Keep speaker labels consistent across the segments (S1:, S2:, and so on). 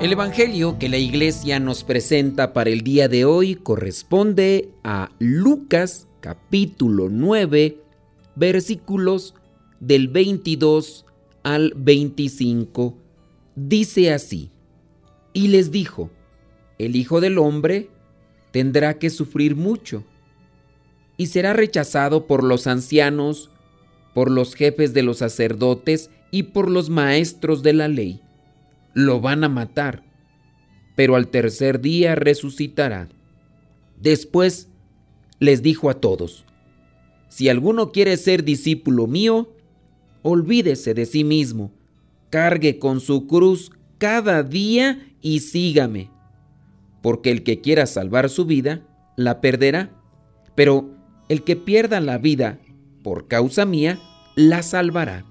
S1: El Evangelio que la iglesia nos presenta para el día de hoy corresponde a Lucas capítulo 9 versículos del 22 al 25. Dice así, y les dijo, el Hijo del Hombre tendrá que sufrir mucho y será rechazado por los ancianos, por los jefes de los sacerdotes y por los maestros de la ley lo van a matar, pero al tercer día resucitará. Después les dijo a todos, si alguno quiere ser discípulo mío, olvídese de sí mismo, cargue con su cruz cada día y sígame, porque el que quiera salvar su vida, la perderá, pero el que pierda la vida por causa mía, la salvará.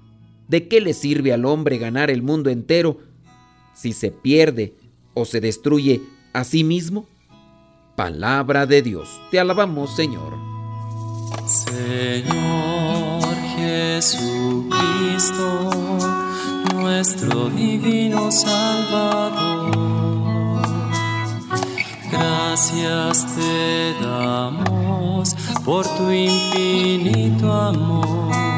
S1: ¿De qué le sirve al hombre ganar el mundo entero si se pierde o se destruye a sí mismo? Palabra de Dios. Te alabamos, Señor.
S2: Señor Jesucristo, nuestro divino Salvador. Gracias te damos por tu infinito amor.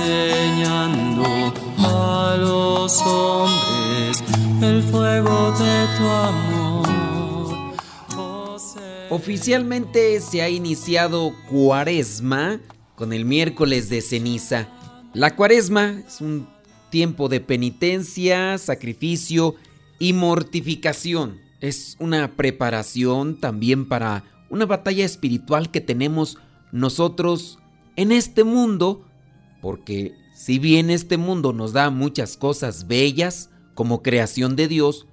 S2: enseñando a los hombres el fuego de tu amor.
S1: Oficialmente se ha iniciado Cuaresma con el miércoles de ceniza. La Cuaresma es un tiempo de penitencia, sacrificio y mortificación. Es una preparación también para una batalla espiritual que tenemos nosotros en este mundo porque si bien este mundo nos da muchas cosas bellas como creación de Dios,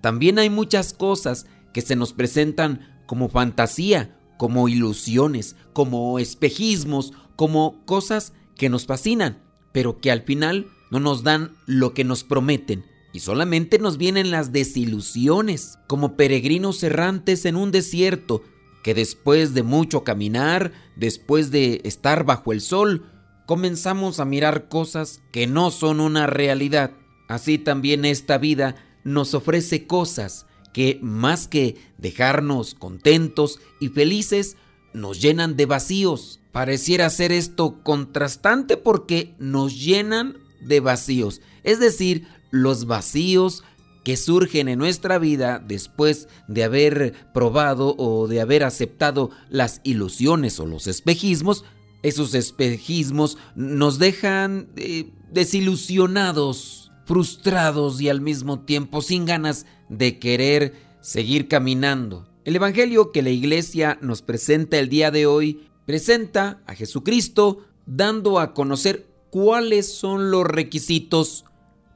S1: también hay muchas cosas que se nos presentan como fantasía, como ilusiones, como espejismos, como cosas que nos fascinan, pero que al final no nos dan lo que nos prometen. Y solamente nos vienen las desilusiones, como peregrinos errantes en un desierto, que después de mucho caminar, después de estar bajo el sol, comenzamos a mirar cosas que no son una realidad. Así también esta vida nos ofrece cosas que más que dejarnos contentos y felices, nos llenan de vacíos. Pareciera ser esto contrastante porque nos llenan de vacíos. Es decir, los vacíos que surgen en nuestra vida después de haber probado o de haber aceptado las ilusiones o los espejismos, esos espejismos nos dejan eh, desilusionados, frustrados y al mismo tiempo sin ganas de querer seguir caminando. El Evangelio que la iglesia nos presenta el día de hoy presenta a Jesucristo dando a conocer cuáles son los requisitos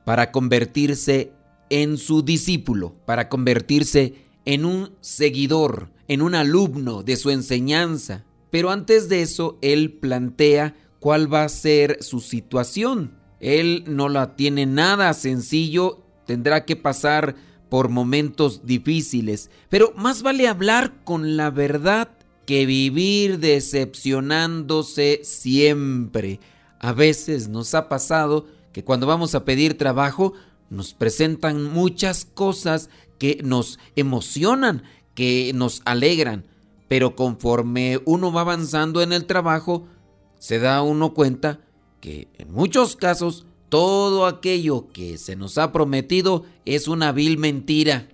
S1: para convertirse en su discípulo, para convertirse en un seguidor, en un alumno de su enseñanza. Pero antes de eso, él plantea cuál va a ser su situación. Él no la tiene nada sencillo, tendrá que pasar por momentos difíciles, pero más vale hablar con la verdad que vivir decepcionándose siempre. A veces nos ha pasado que cuando vamos a pedir trabajo nos presentan muchas cosas que nos emocionan, que nos alegran, pero conforme uno va avanzando en el trabajo, se da uno cuenta que en muchos casos todo aquello que se nos ha prometido es una vil mentira.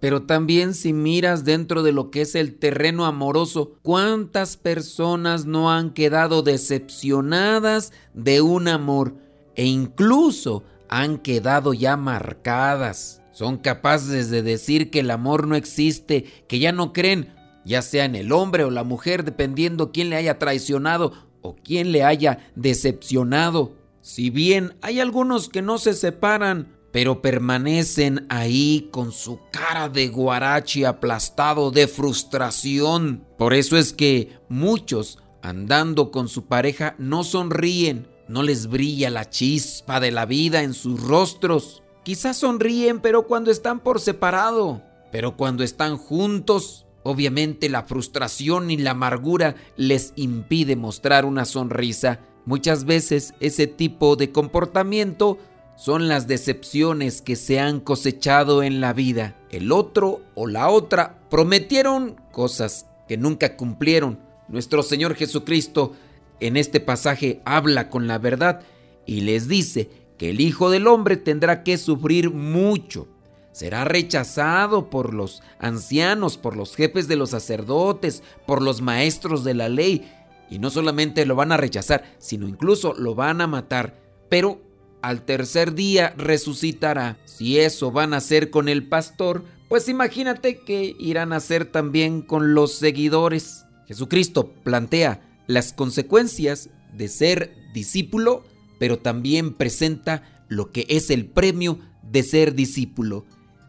S1: Pero también si miras dentro de lo que es el terreno amoroso, ¿cuántas personas no han quedado decepcionadas de un amor e incluso han quedado ya marcadas? Son capaces de decir que el amor no existe, que ya no creen, ya sea en el hombre o la mujer, dependiendo quién le haya traicionado o quién le haya decepcionado. Si bien hay algunos que no se separan, pero permanecen ahí con su cara de guarachi aplastado de frustración. Por eso es que muchos, andando con su pareja, no sonríen, no les brilla la chispa de la vida en sus rostros. Quizás sonríen, pero cuando están por separado, pero cuando están juntos, obviamente la frustración y la amargura les impide mostrar una sonrisa. Muchas veces ese tipo de comportamiento son las decepciones que se han cosechado en la vida. El otro o la otra prometieron cosas que nunca cumplieron. Nuestro Señor Jesucristo en este pasaje habla con la verdad y les dice que el Hijo del Hombre tendrá que sufrir mucho. Será rechazado por los ancianos, por los jefes de los sacerdotes, por los maestros de la ley. Y no solamente lo van a rechazar, sino incluso lo van a matar. Pero al tercer día resucitará. Si eso van a hacer con el pastor, pues imagínate que irán a hacer también con los seguidores. Jesucristo plantea las consecuencias de ser discípulo, pero también presenta lo que es el premio de ser discípulo.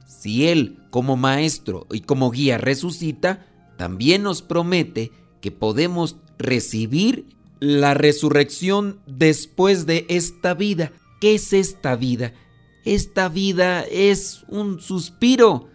S1: Si Él como maestro y como guía resucita, también nos promete que podemos recibir la resurrección después de esta vida. ¿Qué es esta vida? Esta vida es un suspiro,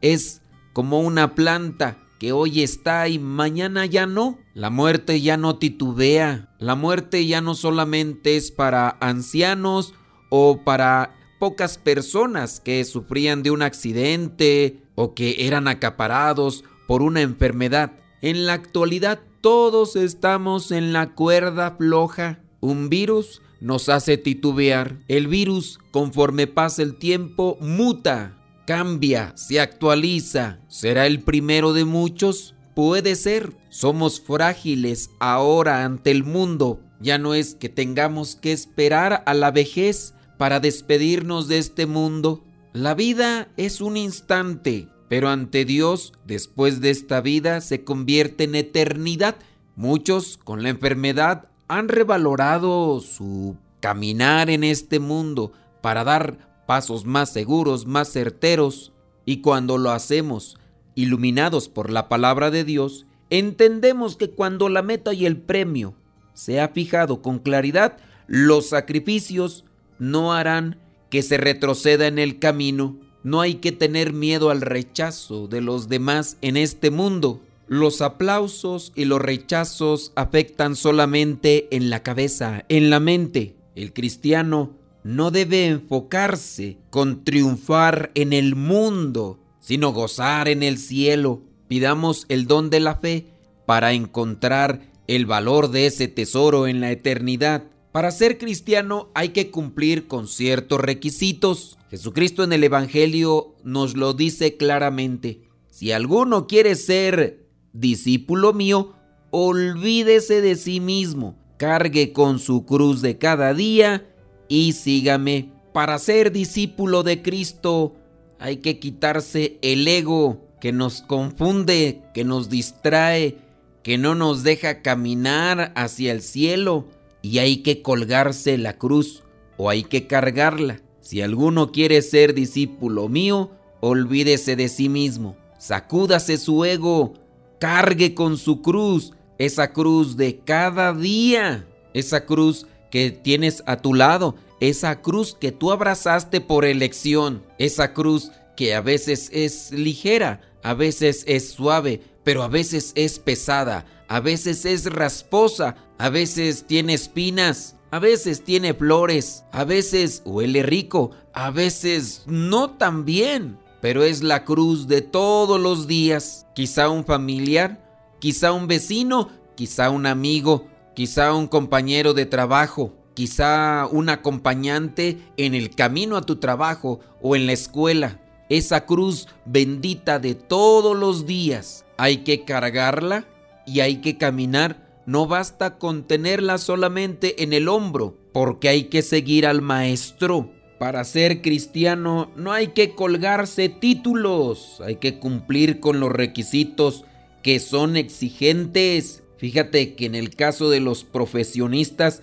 S1: es como una planta que hoy está y mañana ya no. La muerte ya no titubea, la muerte ya no solamente es para ancianos o para pocas personas que sufrían de un accidente o que eran acaparados por una enfermedad. En la actualidad todos estamos en la cuerda floja. Un virus nos hace titubear. El virus, conforme pasa el tiempo, muta, cambia, se actualiza. ¿Será el primero de muchos? Puede ser. Somos frágiles ahora ante el mundo. Ya no es que tengamos que esperar a la vejez para despedirnos de este mundo. La vida es un instante, pero ante Dios, después de esta vida, se convierte en eternidad. Muchos con la enfermedad han revalorado su caminar en este mundo para dar pasos más seguros, más certeros, y cuando lo hacemos iluminados por la palabra de Dios, entendemos que cuando la meta y el premio se ha fijado con claridad, los sacrificios no harán que se retroceda en el camino. No hay que tener miedo al rechazo de los demás en este mundo. Los aplausos y los rechazos afectan solamente en la cabeza, en la mente. El cristiano no debe enfocarse con triunfar en el mundo, sino gozar en el cielo. Pidamos el don de la fe para encontrar el valor de ese tesoro en la eternidad. Para ser cristiano hay que cumplir con ciertos requisitos. Jesucristo en el Evangelio nos lo dice claramente. Si alguno quiere ser discípulo mío, olvídese de sí mismo, cargue con su cruz de cada día y sígame. Para ser discípulo de Cristo hay que quitarse el ego que nos confunde, que nos distrae, que no nos deja caminar hacia el cielo y hay que colgarse la cruz o hay que cargarla. Si alguno quiere ser discípulo mío, olvídese de sí mismo, sacúdase su ego, cargue con su cruz, esa cruz de cada día, esa cruz que tienes a tu lado, esa cruz que tú abrazaste por elección, esa cruz que a veces es ligera, a veces es suave, pero a veces es pesada, a veces es rasposa, a veces tiene espinas, a veces tiene flores, a veces huele rico, a veces no tan bien pero es la cruz de todos los días. Quizá un familiar, quizá un vecino, quizá un amigo, quizá un compañero de trabajo, quizá un acompañante en el camino a tu trabajo o en la escuela. esa cruz bendita de todos los días. Hay que cargarla y hay que caminar. No basta con tenerla solamente en el hombro, porque hay que seguir al Maestro. Para ser cristiano no hay que colgarse títulos, hay que cumplir con los requisitos que son exigentes. Fíjate que en el caso de los profesionistas,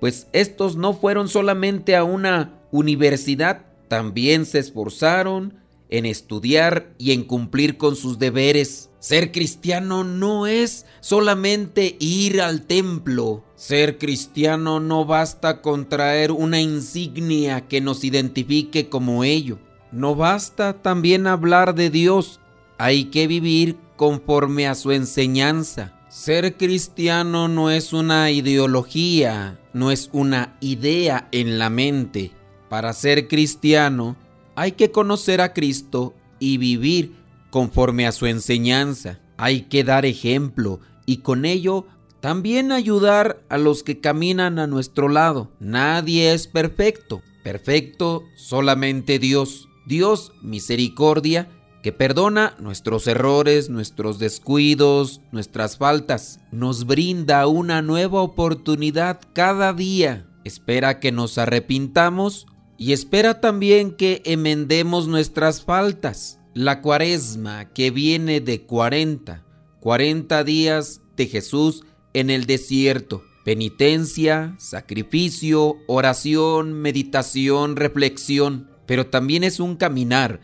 S1: pues estos no fueron solamente a una universidad, también se esforzaron en estudiar y en cumplir con sus deberes. Ser cristiano no es solamente ir al templo. Ser cristiano no basta con traer una insignia que nos identifique como ello. No basta también hablar de Dios. Hay que vivir conforme a su enseñanza. Ser cristiano no es una ideología, no es una idea en la mente. Para ser cristiano hay que conocer a Cristo y vivir conforme a su enseñanza. Hay que dar ejemplo y con ello también ayudar a los que caminan a nuestro lado. Nadie es perfecto. Perfecto solamente Dios. Dios misericordia que perdona nuestros errores, nuestros descuidos, nuestras faltas. Nos brinda una nueva oportunidad cada día. Espera que nos arrepintamos y espera también que emendemos nuestras faltas. La cuaresma que viene de 40, 40 días de Jesús en el desierto. Penitencia, sacrificio, oración, meditación, reflexión. Pero también es un caminar.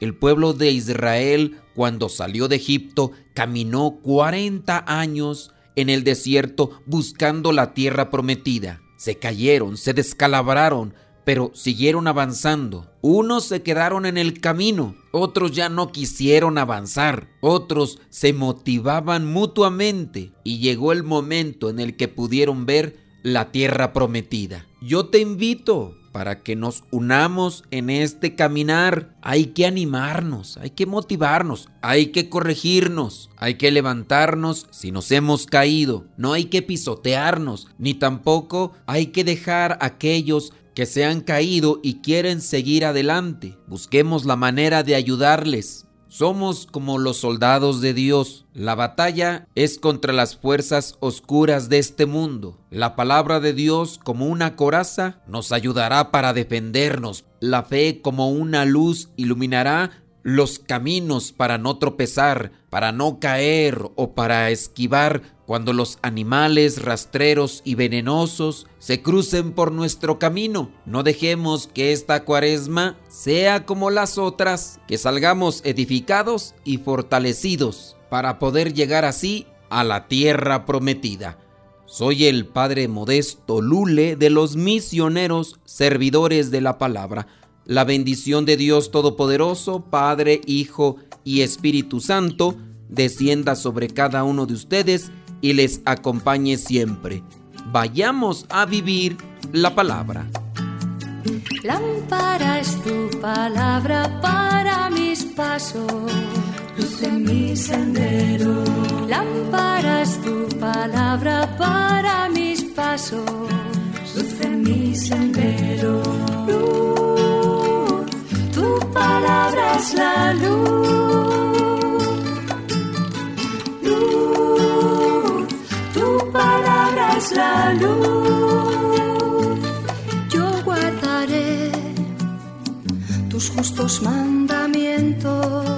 S1: El pueblo de Israel, cuando salió de Egipto, caminó 40 años en el desierto buscando la tierra prometida. Se cayeron, se descalabraron, pero siguieron avanzando. Unos se quedaron en el camino, otros ya no quisieron avanzar, otros se motivaban mutuamente y llegó el momento en el que pudieron ver la tierra prometida. Yo te invito para que nos unamos en este caminar. Hay que animarnos, hay que motivarnos, hay que corregirnos, hay que levantarnos si nos hemos caído. No hay que pisotearnos, ni tampoco hay que dejar a aquellos que se han caído y quieren seguir adelante. Busquemos la manera de ayudarles. Somos como los soldados de Dios. La batalla es contra las fuerzas oscuras de este mundo. La palabra de Dios como una coraza nos ayudará para defendernos. La fe como una luz iluminará los caminos para no tropezar, para no caer o para esquivar cuando los animales rastreros y venenosos se crucen por nuestro camino. No dejemos que esta cuaresma sea como las otras, que salgamos edificados y fortalecidos para poder llegar así a la tierra prometida. Soy el Padre Modesto Lule de los misioneros servidores de la palabra. La bendición de Dios Todopoderoso, Padre, Hijo y Espíritu Santo, descienda sobre cada uno de ustedes y les acompañe siempre. Vayamos a vivir la palabra.
S3: Lámpara es tu palabra para mis pasos, luz en mi sendero. Lámpara es tu palabra para mis pasos, luz en mi sendero la luz. Yo guardaré tus justos mandamientos